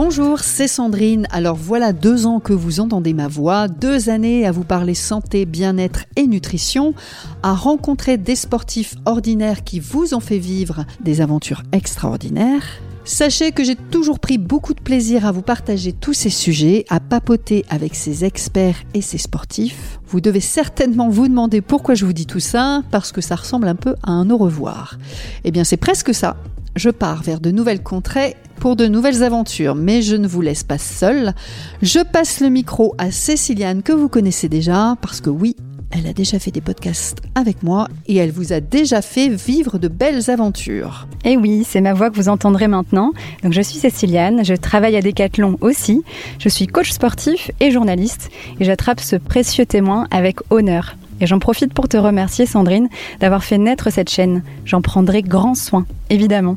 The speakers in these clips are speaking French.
Bonjour, c'est Sandrine. Alors voilà deux ans que vous entendez ma voix, deux années à vous parler santé, bien-être et nutrition, à rencontrer des sportifs ordinaires qui vous ont fait vivre des aventures extraordinaires. Sachez que j'ai toujours pris beaucoup de plaisir à vous partager tous ces sujets, à papoter avec ces experts et ces sportifs. Vous devez certainement vous demander pourquoi je vous dis tout ça, parce que ça ressemble un peu à un au revoir. Eh bien c'est presque ça je pars vers de nouvelles contrées pour de nouvelles aventures, mais je ne vous laisse pas seul. Je passe le micro à Céciliane que vous connaissez déjà, parce que oui, elle a déjà fait des podcasts avec moi et elle vous a déjà fait vivre de belles aventures. Eh oui, c'est ma voix que vous entendrez maintenant. Donc je suis Céciliane, je travaille à Decathlon aussi. Je suis coach sportif et journaliste et j'attrape ce précieux témoin avec honneur. Et j'en profite pour te remercier, Sandrine, d'avoir fait naître cette chaîne. J'en prendrai grand soin, évidemment.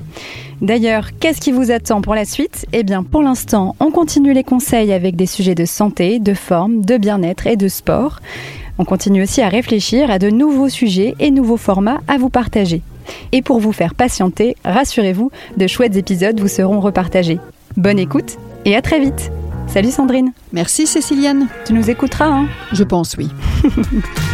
D'ailleurs, qu'est-ce qui vous attend pour la suite? Eh bien, pour l'instant, on continue les conseils avec des sujets de santé, de forme, de bien-être et de sport. On continue aussi à réfléchir à de nouveaux sujets et nouveaux formats à vous partager. Et pour vous faire patienter, rassurez-vous, de chouettes épisodes vous seront repartagés. Bonne écoute et à très vite Salut Sandrine Merci Céciliane Tu nous écouteras, hein? Je pense oui.